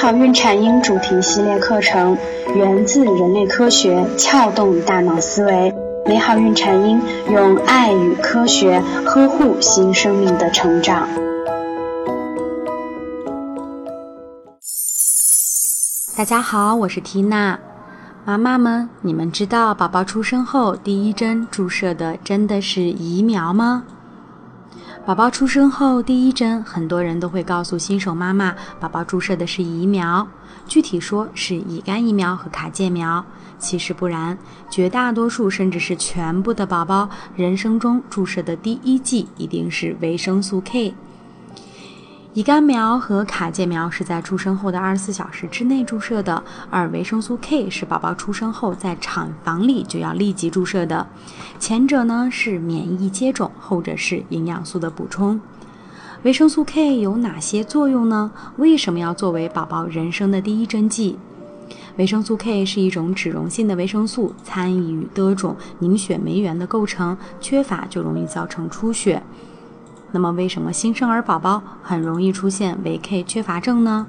好孕产婴主题系列课程源自人类科学，撬动大脑思维。美好孕产婴用爱与科学呵护新生命的成长。大家好，我是缇娜。妈妈们，你们知道宝宝出生后第一针注射的真的是疫苗吗？宝宝出生后第一针，很多人都会告诉新手妈妈，宝宝注射的是疫苗，具体说是乙肝疫苗和卡介苗。其实不然，绝大多数甚至是全部的宝宝，人生中注射的第一剂一定是维生素 K。乙肝苗和卡介苗是在出生后的二十四小时之内注射的，而维生素 K 是宝宝出生后在产房里就要立即注射的。前者呢是免疫接种，后者是营养素的补充。维生素 K 有哪些作用呢？为什么要作为宝宝人生的第一针剂？维生素 K 是一种脂溶性的维生素，参与多种凝血酶原的构成，缺乏就容易造成出血。那么，为什么新生儿宝宝很容易出现维 K 缺乏症呢？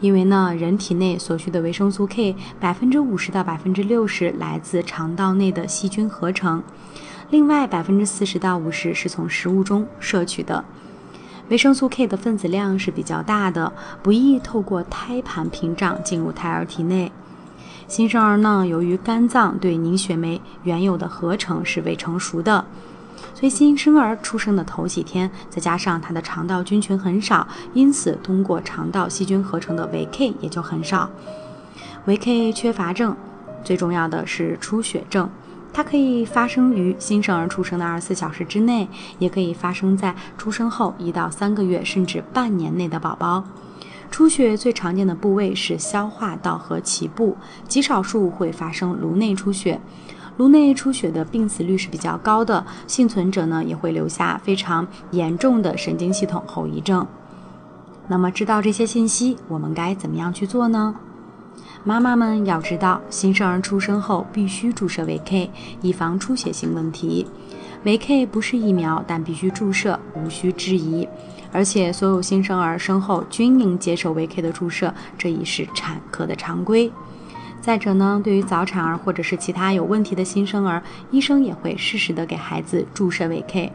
因为呢，人体内所需的维生素 K 百分之五十到百分之六十来自肠道内的细菌合成，另外百分之四十到五十是从食物中摄取的。维生素 K 的分子量是比较大的，不易透过胎盘屏障进入胎儿体内。新生儿呢，由于肝脏对凝血酶原有的合成是未成熟的。所以新生儿出生的头几天，再加上他的肠道菌群很少，因此通过肠道细菌合成的维 K 也就很少。维 K 缺乏症，最重要的是出血症，它可以发生于新生儿出生的二十四小时之内，也可以发生在出生后一到三个月甚至半年内的宝宝。出血最常见的部位是消化道和脐部，极少数会发生颅内出血。颅内出血的病死率是比较高的，幸存者呢也会留下非常严重的神经系统后遗症。那么知道这些信息，我们该怎么样去做呢？妈妈们要知道，新生儿出生后必须注射维 K，以防出血性问题。维 K 不是疫苗，但必须注射，无需质疑。而且所有新生儿生后均应接受维 K 的注射，这已是产科的常规。再者呢，对于早产儿或者是其他有问题的新生儿，医生也会适时的给孩子注射维 K。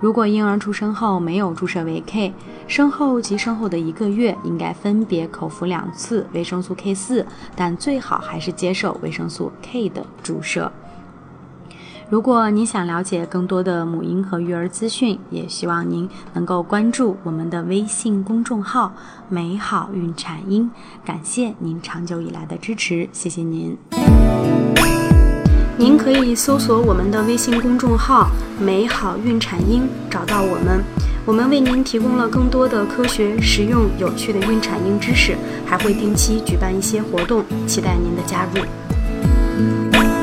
如果婴儿出生后没有注射维 K，生后及生后的一个月应该分别口服两次维生素 K 四，但最好还是接受维生素 K 的注射。如果您想了解更多的母婴和育儿资讯，也希望您能够关注我们的微信公众号“美好孕产婴”。感谢您长久以来的支持，谢谢您。您可以搜索我们的微信公众号“美好孕产婴”，找到我们。我们为您提供了更多的科学、实用、有趣的孕产婴知识，还会定期举办一些活动，期待您的加入。